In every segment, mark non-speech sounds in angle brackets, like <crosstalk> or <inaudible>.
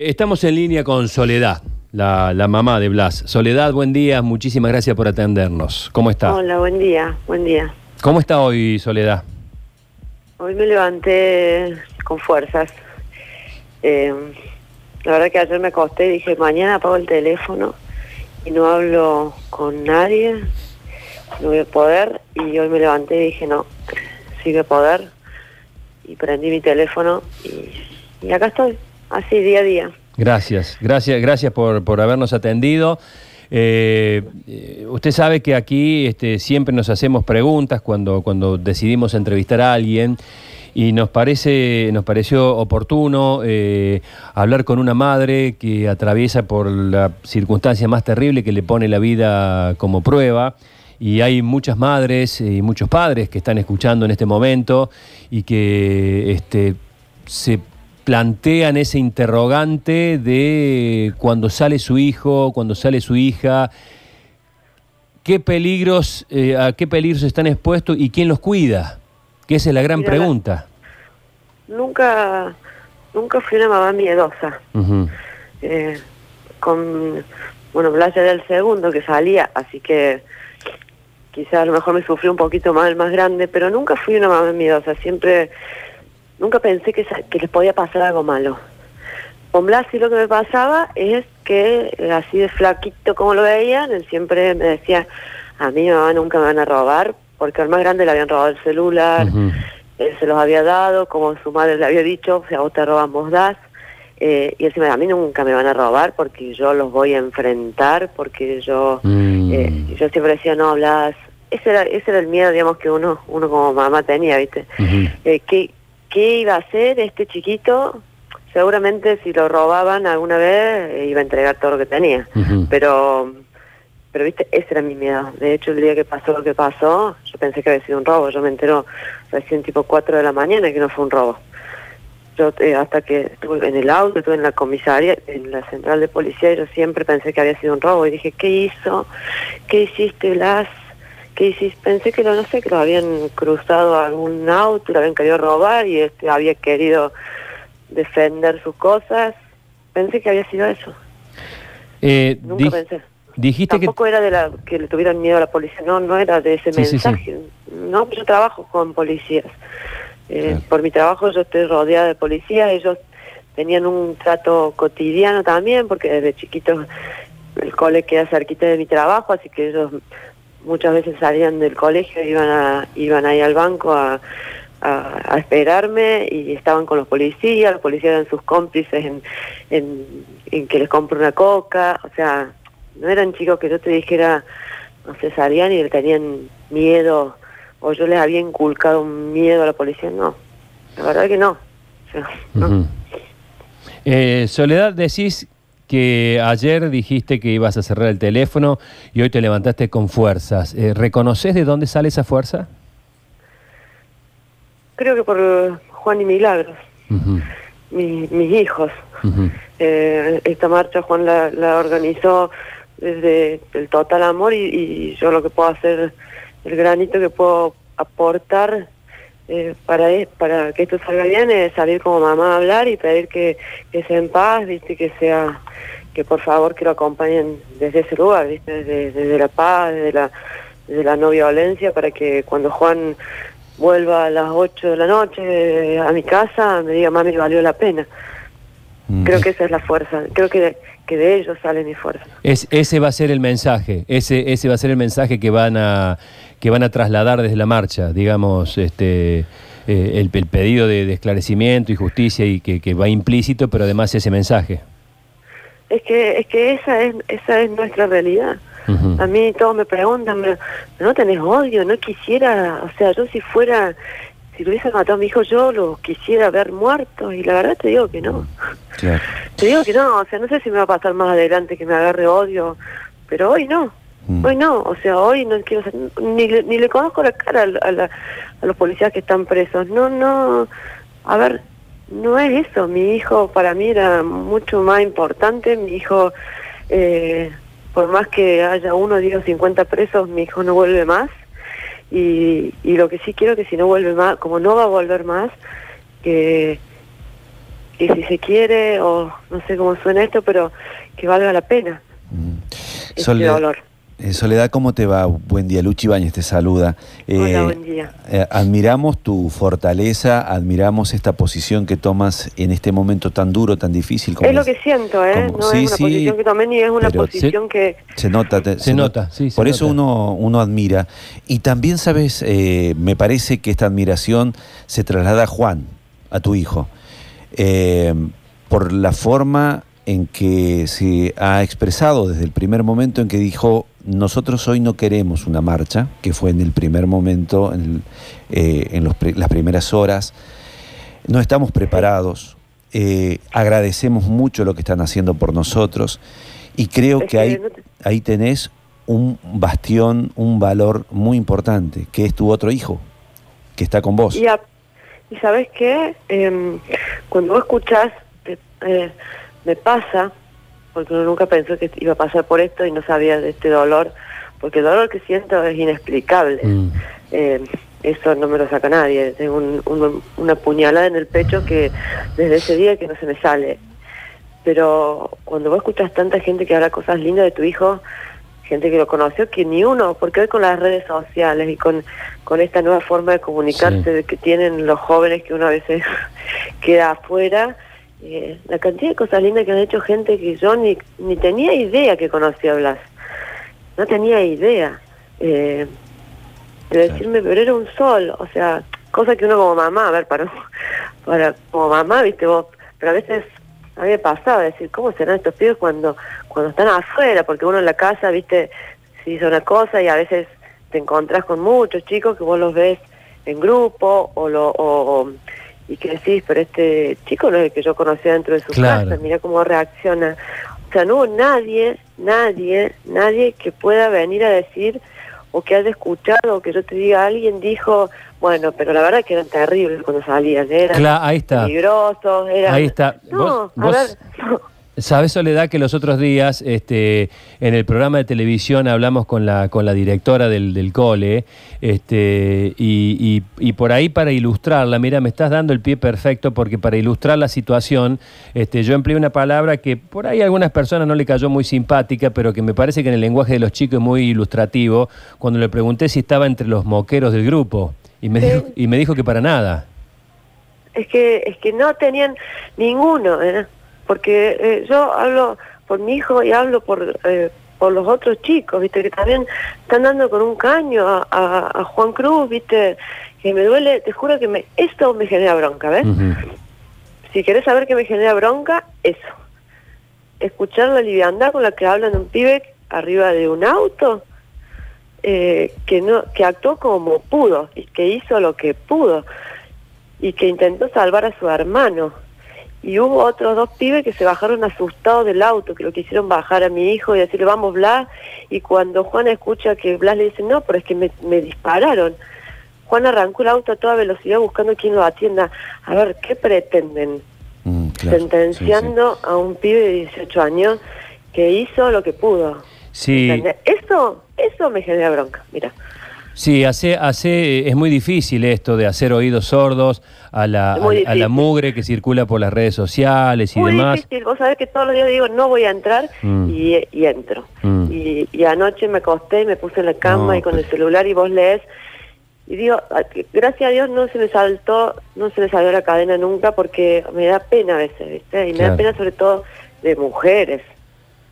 Estamos en línea con Soledad, la, la mamá de Blas. Soledad, buen día, muchísimas gracias por atendernos. ¿Cómo está? Hola, buen día, buen día. ¿Cómo está hoy, Soledad? Hoy me levanté con fuerzas. Eh, la verdad que ayer me acosté y dije, mañana apago el teléfono y no hablo con nadie, no voy a poder. Y hoy me levanté y dije, no, sí voy a poder. Y prendí mi teléfono y, y acá estoy, así día a día. Gracias, gracias, gracias por, por habernos atendido. Eh, usted sabe que aquí este, siempre nos hacemos preguntas cuando, cuando decidimos entrevistar a alguien y nos parece, nos pareció oportuno eh, hablar con una madre que atraviesa por la circunstancia más terrible que le pone la vida como prueba. Y hay muchas madres y muchos padres que están escuchando en este momento y que este, se plantean ese interrogante de cuando sale su hijo, cuando sale su hija, qué peligros, eh, a qué peligros están expuestos y quién los cuida, que esa es la gran Mira, pregunta. Nunca, nunca fui una mamá miedosa. Eh, con, bueno, Blas era el segundo que salía, así que quizás a lo mejor me sufrió un poquito más el más grande, pero nunca fui una mamá miedosa, siempre, nunca pensé que, les podía pasar algo malo. Con Blas sí lo que me pasaba es que eh, así de flaquito como lo veían, él siempre me decía, a mí mamá nunca me van a robar, porque al más grande le habían robado el celular, él se los había dado, como su madre le había dicho, si a vos te roban vos das. Eh, y decía, a mí nunca me van a robar porque yo los voy a enfrentar, porque yo Mm. eh, yo siempre decía, no hablas. Ese era, ese era el miedo, digamos, que uno uno como mamá tenía, ¿viste? Eh, ¿qué, ¿Qué iba a hacer este chiquito? Seguramente si lo robaban alguna vez iba a entregar todo lo que tenía. Pero, pero viste, ese era mi miedo. De hecho, el día que pasó lo que pasó, yo pensé que había sido un robo. Yo me entero recién tipo 4 de la mañana que no fue un robo. Yo eh, hasta que estuve en el auto, estuve en la comisaría, en la central de policía, yo siempre pensé que había sido un robo. Y dije, ¿qué hizo? ¿Qué hiciste, Blas? ¿Qué hiciste? Pensé que lo, no sé, que lo habían cruzado a algún auto, lo habían querido robar y este había querido defender sus cosas. Pensé que había sido eso. Eh, Nunca di- pensé. dijiste que... Tampoco era de la que le tuvieran miedo a la policía, no, no era de ese Sí, sí, sí. mensaje. No, yo trabajo con policías. Eh, Claro. Por mi trabajo yo estoy rodeada de policías, ellos tenían un trato cotidiano también, porque desde chiquitos el cole queda cerquita de mi trabajo, así que ellos muchas veces salían del colegio, iban a, iban ahí al banco a, a, esperarme y estaban con los policías, los policías eran sus cómplices en, en, que les compro una coca, o sea, no eran chicos que yo te dijera, no sé, salían y le tenían miedo, o yo les había inculcado un miedo a la policía, no, la verdad que no. O sea. Eh, Soledad, decís que ayer dijiste que ibas a cerrar el teléfono y hoy te levantaste con fuerzas. Eh, ¿Reconoces de dónde sale esa fuerza? Creo que por Juan y Milagros, mi- mis hijos. Eh, esta marcha Juan la, la organizó desde el total amor y, y yo lo que puedo hacer, el granito que puedo aportar eh, para, e- para que esto salga bien es salir como mamá a hablar y pedir que, que sea en paz, viste, que sea, que por favor que lo acompañen desde ese lugar, viste, desde, desde la paz, desde la, desde la no violencia, para que cuando Juan vuelva a las 8 de la noche eh, a mi casa me diga, mami, valió la pena. Mm. Creo que esa es la fuerza. Creo que de, que de ellos sale mi fuerza. Es- ese va a ser el mensaje, ese, ese va a ser el mensaje que van a, que van a trasladar desde la marcha, digamos, este, eh, el, el pedido de, de esclarecimiento y justicia y que, que va implícito, pero además ese mensaje. Es que es que esa es esa es nuestra realidad. A mí todos me preguntan, "Pero, ¿no tenés odio? No quisiera, o sea, yo si fuera, si lo hubiese matado a mi hijo, yo lo quisiera ver muerto. Y la verdad te digo que no. Claro. Te digo que no, o sea, no sé si me va a pasar más adelante que me agarre odio, pero hoy no. Mm. Hoy no, o sea, hoy no quiero ser- ni, le- ni le conozco la cara a, a la- a los policías que están presos. No, no, a ver, no es eso. Mi hijo para mí era mucho más importante. Mi hijo, eh, por más que haya uno, diez o cincuenta presos, mi hijo no vuelve más. Y, y lo que sí quiero que si no vuelve más, como no va a volver más, que que si se quiere, o no sé cómo suena esto, pero que valga la pena. Mm. Este Soledad, dolor. Eh, Soledad, ¿cómo te va? Buen día, Luchi Bañez te saluda. Hola, Eh, buen día. eh, admiramos tu fortaleza, admiramos esta posición que tomas en este momento tan duro, tan difícil. como Es lo que siento, ¿eh? como- No sí, es una sí, posición que tomé ni es una posición que... Se nota, te- Se nota, sí, se Por eso uno, uno admira. Y también, sabes, Eh, me parece que esta admiración se traslada a Juan, a tu hijo, Eh, por la forma en que se ha expresado desde el primer momento en que dijo, nosotros hoy no queremos una marcha, que fue en el primer momento, en, el- eh, en los pri- las primeras horas, no estamos preparados, eh, agradecemos mucho lo que están haciendo por nosotros y creo que ahí, ahí tenés un bastión, un valor muy importante, que es tu otro hijo, que está con vos. Y, a- y sabes qué, Em, cuando vos escuchás, te- eh, me pasa, porque uno nunca pensó que iba a pasar por esto y no sabía de este dolor, porque el dolor que siento es inexplicable. Mm. Eh, eso no me lo saca nadie. Tengo un- un- una puñalada en el pecho que desde ese día que no se me sale. Pero cuando vos escuchas tanta gente que habla cosas lindas de tu hijo, gente que lo conoció, que ni uno, porque hoy con las redes sociales y con, con esta nueva forma de comunicarse Sí. que tienen los jóvenes que uno a veces <laughs> queda afuera, eh, la cantidad de cosas lindas que han hecho gente que yo ni, ni tenía idea que conocía a Blas. No tenía idea. Eh, de decirme, pero era un sol, o sea, cosa que uno como mamá, a ver, para, <laughs> para como mamá, viste vos, pero a veces a mí me pasaba decir, ¿cómo serán estos pibes cuando, cuando están afuera? Porque uno en la casa, viste, se hizo una cosa y a veces te encontrás con muchos chicos que vos los ves en grupo o lo o, o- y que decís, pero este chico no es el que yo conocía dentro de su Claro. casa, mira cómo reacciona. O sea, no hubo nadie, nadie, nadie que pueda venir a decir o que haya escuchado o que yo te diga, alguien dijo, bueno, pero la verdad que eran terribles cuando salían, eran Cla- ahí está. peligrosos, eran... Ahí está. No, Vos- a ver, no. <laughs> Sabes, Soledad, que los otros días este, en el programa de televisión hablamos con la, con la directora del, del cole este, y, y- y por ahí para ilustrarla, mira, me estás dando el pie perfecto porque para ilustrar la situación este, yo empleé una palabra que por ahí a algunas personas no le cayó muy simpática, pero que me parece que en el lenguaje de los chicos es muy ilustrativo, cuando le pregunté si estaba entre los moqueros del grupo y me, Sí. dijo, y me dijo que para nada. Es que, es que no tenían ninguno, ¿eh? Porque eh, yo hablo por mi hijo y hablo por, eh, por los otros chicos, viste, que también están dando con un caño a, a- a Juan Cruz, viste, que me duele, te juro que me, esto me genera bronca, ¿ves? Si querés saber qué me genera bronca, eso. Escuchar la liviandad con la que hablan un pibe arriba de un auto, eh, que no que actuó como pudo y que hizo lo que pudo y que intentó salvar a su hermano. Y hubo otros dos pibes que se bajaron asustados del auto, que lo quisieron bajar a mi hijo y decirle, vamos Blas, y cuando Juan escucha que Blas le dice, no, pero es que me, me dispararon. Juan arrancó el auto a toda velocidad buscando quien lo atienda. A ver, ¿qué pretenden? Mm, claro, Sentenciando a un pibe de 18 años que hizo lo que pudo. Sí. ¿Entendés? Eso, eso me genera bronca, mira. Sí, hace, hace, es muy difícil esto de hacer oídos sordos a la, a, a la mugre que circula por las redes sociales y Muy demás. difícil, vos sabés que todos los días digo, no voy a entrar Mm. y, y entro. Mm. Y, y anoche me acosté y me puse en la cama No, y con el pero- celular y vos lees. Y digo, gracias a Dios no se me saltó, no se me salió la cadena nunca porque me da pena a veces, ¿viste? Y me Claro. da pena sobre todo de mujeres.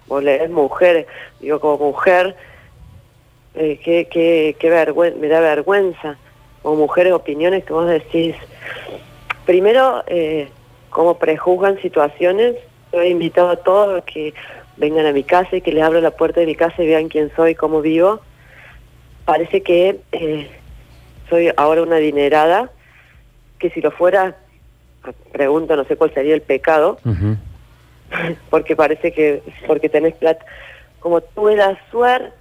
Vos lees mujeres, digo, como mujer, eh, qué, qué, qué vergüenza, me da vergüenza. Como mujeres, opiniones que vos decís. Primero, eh, cómo prejuzgan situaciones. Yo he invitado a todos a que vengan a mi casa y que les abro la puerta de mi casa y vean quién soy, cómo vivo. Parece que eh, soy ahora una adinerada, que si lo fuera, pregunto, no sé cuál sería el pecado, <laughs> porque parece que porque tenés plata. Como tuve la suerte,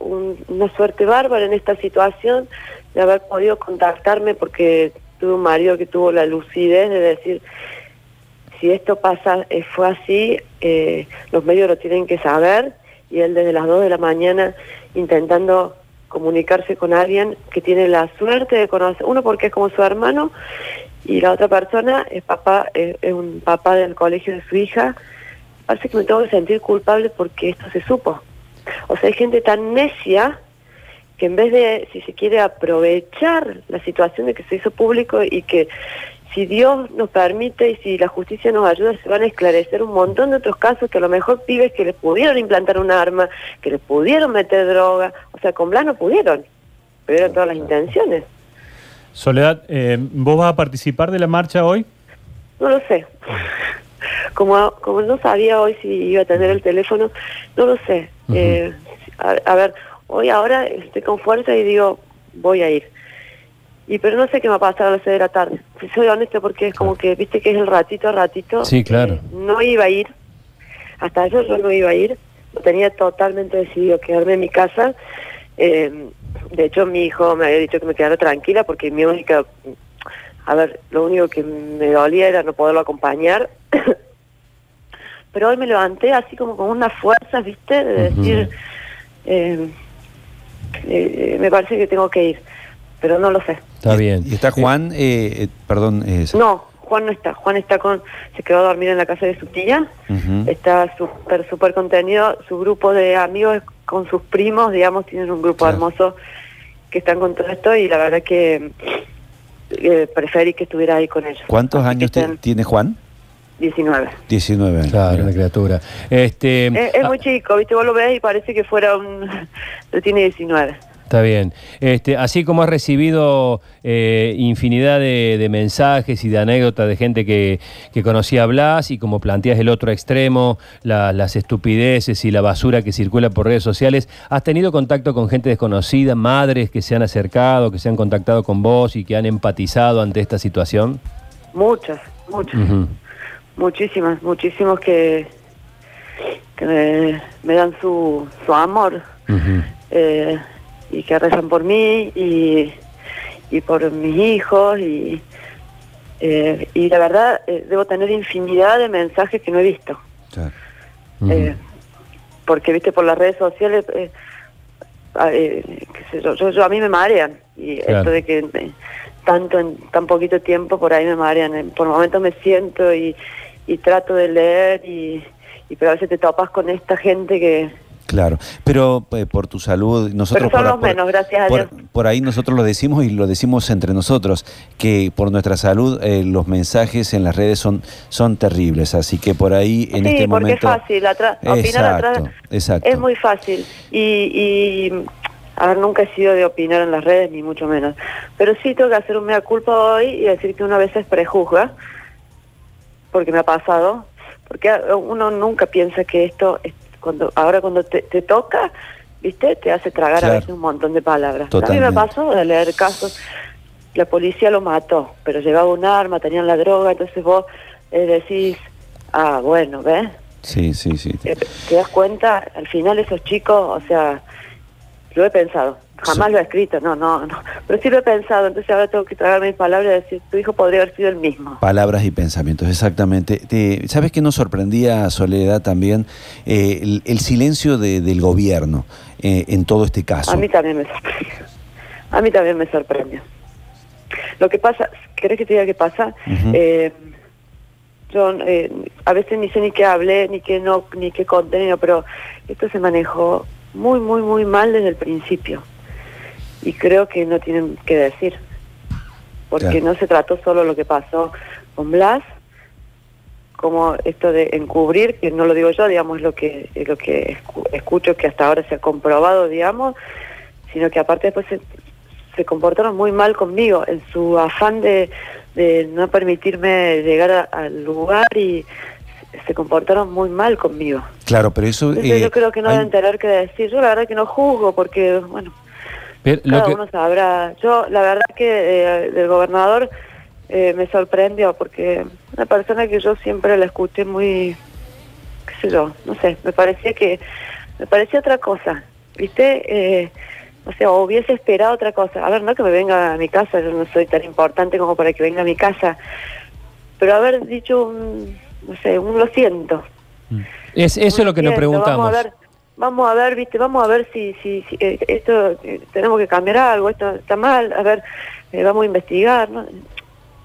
un- una suerte bárbara en esta situación, de haber podido contactarme porque tuve un marido que tuvo la lucidez de decir, si esto pasa, eh, fue así, eh, los medios lo tienen que saber, y él desde las 2 de la mañana intentando comunicarse con alguien que tiene la suerte de conocer, uno porque es como su hermano, y la otra persona es papá, es, es un papá del colegio de su hija. Parece que me tengo que sentir culpable porque esto se supo. O sea, hay gente tan necia que en vez de, si se quiere, aprovechar la situación de que se hizo público y que si Dios nos permite y si la justicia nos ayuda, se van a esclarecer un montón de otros casos que a lo mejor pibes que les pudieron implantar un arma, que les pudieron meter droga, o sea, con Blas no pudieron, pero eran todas las intenciones. Soledad, eh, ¿vos vas a participar de la marcha hoy? No lo sé. <laughs> Como, como no sabía hoy si iba a tener el teléfono, no lo sé. Eh, a, a ver, hoy ahora estoy con fuerza y digo, voy a ir. Y pero no sé qué me va a pasar a las seis de la tarde. Si soy honesta porque es como que, viste que es el ratito a ratito. Sí, claro. Eh, no iba a ir. Hasta ayer yo no iba a ir. Lo tenía totalmente decidido quedarme en mi casa. Eh, de hecho, mi hijo me había dicho que me quedara tranquila porque mi única... A ver, lo único que me dolía era no poderlo acompañar. <coughs> Pero hoy me levanté así como con una fuerza, ¿viste? De decir, eh, eh, me parece que tengo que ir. Pero no lo sé. Está bien. Y está Juan, eh, eh, perdón. eh, No, Juan no está. Juan está con, se quedó a dormir en la casa de su tía. Está súper, súper contenido. Su grupo de amigos con sus primos, digamos, tienen un grupo Claro. hermoso que están con todo esto y la verdad que eh, preferí que estuviera ahí con ellos. ¿Cuántos Así años tiene Juan? 19. 19 años. Claro, una criatura. Este, Es, es ah, muy chico, ¿viste? Vos lo ves y parece que fuera un... <laughs> Pero tiene 19. Está bien. Este, así como has recibido eh, infinidad de, de mensajes y de anécdotas de gente que, que conocía a Blas y como planteas el otro extremo, la- las estupideces y la basura que circula por redes sociales, ¿has tenido contacto con gente desconocida, madres que se han acercado, que se han contactado con vos y que han empatizado ante esta situación? Muchas, muchas. Muchísimas, muchísimos que, que me, me dan su, su amor eh, y que rezan por mí y, y por mis hijos y, eh, y la verdad eh, debo tener infinidad de mensajes que no he visto. Claro. Eh, porque, viste, por las redes sociales, eh, a, eh, qué sé yo, yo, yo- a mí me marean. Y Claro. esto de que tanto en tan poquito tiempo por ahí me marean. Por momentos me siento y, y trato de leer y, y pero a veces te topas con esta gente que... Claro, pero eh, por tu salud, nosotros Pero son por, los menos, gracias a Dios. por ahí nosotros lo decimos y lo decimos entre nosotros, que por nuestra salud eh, los mensajes en las redes son, son terribles, así que por ahí en sí, este porque momento... es fácil, atrás, opinar atrás exacto. es muy fácil. Y, y, a ver, nunca he sido de opinar en las redes, ni mucho menos. Pero sí tengo que hacer un mea culpa hoy y decir que uno a veces prejuzga, porque me ha pasado, porque uno nunca piensa que esto, es- cuando ahora cuando te, te toca, ¿viste? Te hace tragar Claro. a veces un montón de palabras. A Totalmente. mí me pasó de leer casos, la policía lo mató, pero llevaba un arma, tenían la droga, entonces vos eh, decís, ah, bueno, ¿ves? Sí, sí, sí. Eh, ¿Te das cuenta? Al final esos chicos, o sea, lo he pensado. Jamás Sí. lo he escrito, no, no, no. Pero sí lo he pensado, entonces ahora tengo que tragar mis palabras y decir, tu hijo podría haber sido el mismo. Palabras y pensamientos, exactamente. Te- ¿Sabes qué nos sorprendía, Soledad, también? Eh, el, el silencio de- del gobierno eh, en todo este caso. A mí también me sorprendió. A mí también me sorprendió. Lo que pasa, ¿querés que te diga qué pasa? Ujú. Eh, yo eh, a veces ni sé ni qué hablé, ni qué no, ni qué contenido, pero esto se manejó muy, muy, muy mal desde el principio. Y creo que no tienen que decir. Porque Claro. no se trató solo lo que pasó con Blas, como esto de encubrir, que no lo digo yo, digamos, es lo que, es lo que escu- escucho que hasta ahora se ha comprobado, digamos, sino que aparte después se, se comportaron muy mal conmigo en su afán de, de no permitirme llegar a- al lugar y se- comportaron muy mal conmigo. Claro, pero eso... Entonces eh, yo creo que no hay- deben tener que decir. Yo la verdad que no juzgo porque, bueno, Pero lo cada que- uno sabrá. Yo la verdad que eh, del gobernador eh, me sorprendió porque una persona que yo siempre la escuché muy, qué sé yo, no sé, me parecía que, me parecía otra cosa, ¿viste? Eh, o sea, hubiese esperado otra cosa. A ver, no que me venga a mi casa, yo no soy tan importante como para que venga a mi casa, pero haber dicho un, no sé, un lo siento. es, eso es lo que nos preguntamos. Vamos a ver, vamos a ver, viste, vamos a ver si, si, si, eh, esto eh, tenemos que cambiar algo, esto está mal, a ver, eh, vamos a investigar, ¿no?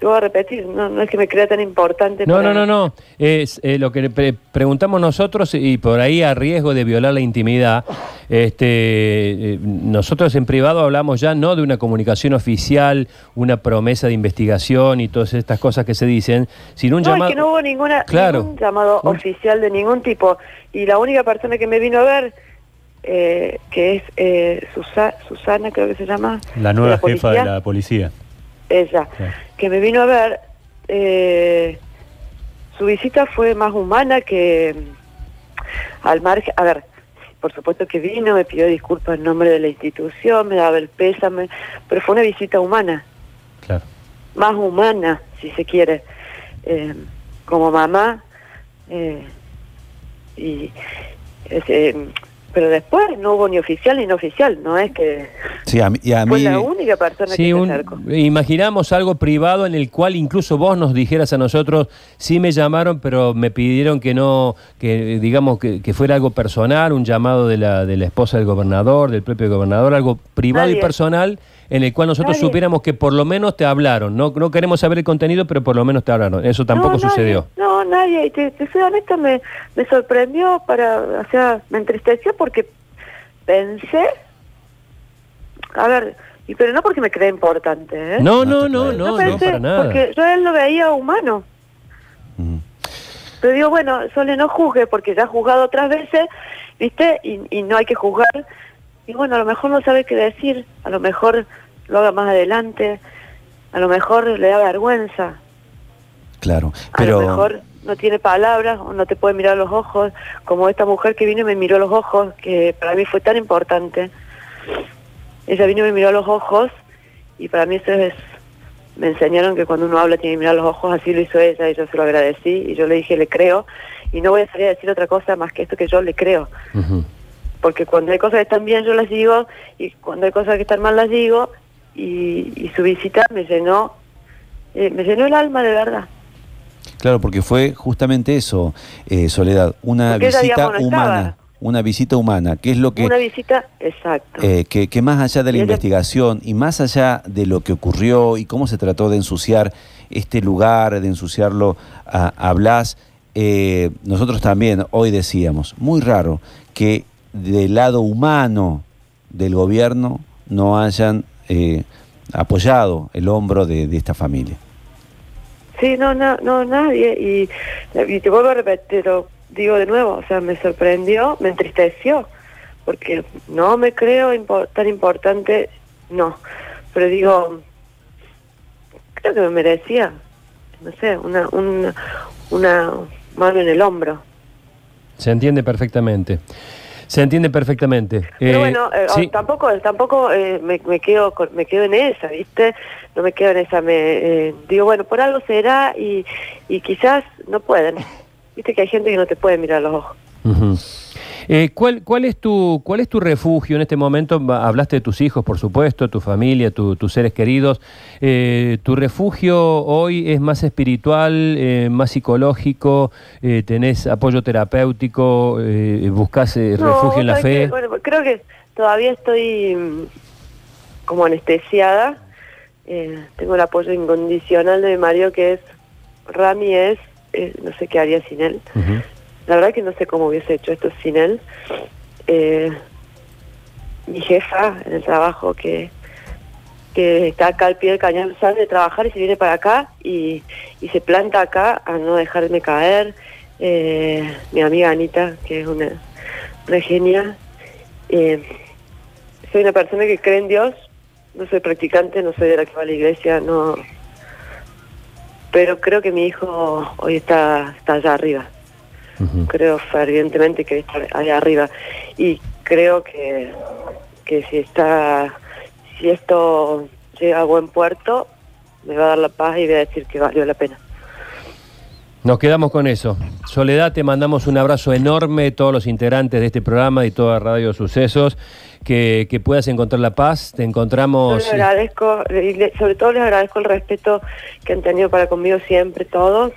Lo voy a repetir, no, no es que me crea tan importante. No, no, no, no. Es eh, lo que le pre- preguntamos nosotros y por ahí a riesgo de violar la intimidad. Este, eh, nosotros en privado hablamos ya no de una comunicación oficial, una promesa de investigación y todas estas cosas que se dicen, sino un No, llamado. es que no hubo ninguna, Claro. ningún llamado oficial de ningún tipo. Y la única persona que me vino a ver, eh, que es eh, Susa- Susana, creo que se llama. La nueva de jefa de la policía. Ella, que me vino a ver, eh, su visita fue más humana que mm, al margen. A ver, por supuesto que vino, me pidió disculpas en nombre de la institución, me daba el pésame, pero fue una visita humana. Claro. más humana, si se quiere, eh, como mamá. eh, y ese, pero después no hubo ni oficial ni no oficial, no es que Sí, a mí, y a fue mí la única persona Sí, que un- se acercó. imaginamos algo privado en el cual incluso vos nos dijeras a nosotros, sí me llamaron, pero me pidieron que no, que digamos que, que fuera algo personal, un llamado de la, de la esposa del gobernador, del propio gobernador, algo privado y personal en el cual nosotros Nadie. supiéramos que por lo menos te hablaron. No, no queremos saber el contenido, pero por lo menos te hablaron. Eso tampoco No, nadie, sucedió. No, nadie. Y te, te soy honesta, me, me sorprendió, para, o sea, me entristeció porque pensé, a ver, y pero no porque me creé importante, ¿eh? No, No, no, no, no, no, pensé, para nada. Porque yo a él lo veía humano. Mm. Pero digo, bueno, Sole, no juzgue, porque ya ha juzgado otras veces, ¿viste? Y, y no hay que juzgar. Y bueno, a lo mejor no sabe qué decir, a lo mejor lo haga más adelante, a lo mejor le da vergüenza, claro, a pero lo mejor no tiene palabras o no te puede mirar a los ojos, como esta mujer que vino y me miró a los ojos, que para mí fue tan importante. Ella vino y me miró a los ojos y para mí eso es, me enseñaron que cuando uno habla tiene que mirar a los ojos, así lo hizo ella y yo se lo agradecí y yo le dije le creo y no voy a salir a decir otra cosa más que esto que yo le creo. Porque cuando hay cosas que están bien yo las digo y cuando hay cosas que están mal las digo y, y su visita me llenó, eh, me llenó el alma de verdad. claro, porque fue justamente eso, eh, Soledad, una Porque ella, visita digamos, no humana, estaba. una visita humana, que es lo que Una visita, exacto. Eh, que, que más allá de la Y ella- investigación y más allá de lo que ocurrió y cómo se trató de ensuciar este lugar, de ensuciarlo a, a Blas, eh, nosotros también hoy decíamos, muy raro que del lado humano del gobierno no hayan eh, apoyado el hombro de, de esta familia. Sí, no, no, no, nadie. Y, y te vuelvo a repetir, te lo digo de nuevo, o sea, me sorprendió, me entristeció, porque no me creo impo- tan importante, no. Pero digo, creo que me merecía, no sé, una, una, una mano en el hombro. Se entiende perfectamente. Se entiende perfectamente. Pero Eh, bueno, eh, sí. tampoco tampoco eh, me, me quedo me quedo en esa, ¿viste? No me quedo en esa, me eh, digo, bueno, por algo será y, y quizás no pueden. ¿Viste que hay gente que no te puede mirar los ojos? Ujú. Eh, ¿cuál, cuál, es tu, ¿Cuál es tu refugio en este momento? Hablaste de tus hijos, por supuesto, tu familia, tu- tus seres queridos. Eh, ¿Tu refugio hoy es más espiritual, eh, más psicológico? Eh, ¿Tenés apoyo terapéutico? Eh, ¿Buscas No, refugio en la ¿sabes fe? Bueno, creo que todavía estoy mm, como anestesiada. Eh, tengo el apoyo incondicional de mi marido que es Rami es, no sé qué haría sin él. La verdad que no sé cómo hubiese hecho esto sin él. Eh, mi jefa en el trabajo que, que está acá al pie del cañón sale de trabajar y se viene para acá y, y se planta acá a no dejarme caer. Eh, mi amiga Anita, que es una, genia. Eh, soy una persona que cree en Dios, no soy practicante, no soy de la que va a la iglesia, no. Pero creo que mi hijo hoy está, está allá arriba Creo fervientemente que está allá arriba y creo que, que si está si esto llega a buen puerto me va a dar la paz y voy a decir que valió la pena Nos quedamos con eso. Soledad, te mandamos un abrazo enorme, todos los integrantes de este programa y toda Radio Sucesos, que, que puedas encontrar la paz. Te Yo encontramos... les agradezco sobre todo les agradezco el respeto que han tenido para conmigo siempre todos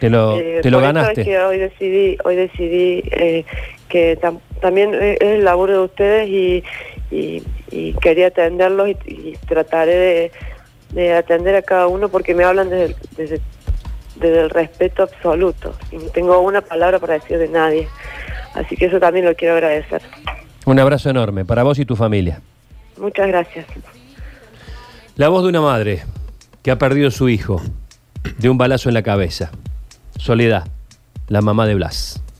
Te lo, Eh, te lo por eso ganaste. es que hoy decidí, hoy decidí eh, que tam- también es el laburo de ustedes y, y- y quería atenderlos y, y trataré de, de atender a cada uno porque me hablan desde, desde, desde el respeto absoluto y no tengo una palabra para decir de nadie. Así que eso también lo quiero agradecer. Un abrazo enorme para vos y tu familia. Muchas gracias. La voz de una madre que ha perdido su hijo de un balazo en la cabeza. Soledad, la mamá de Blas.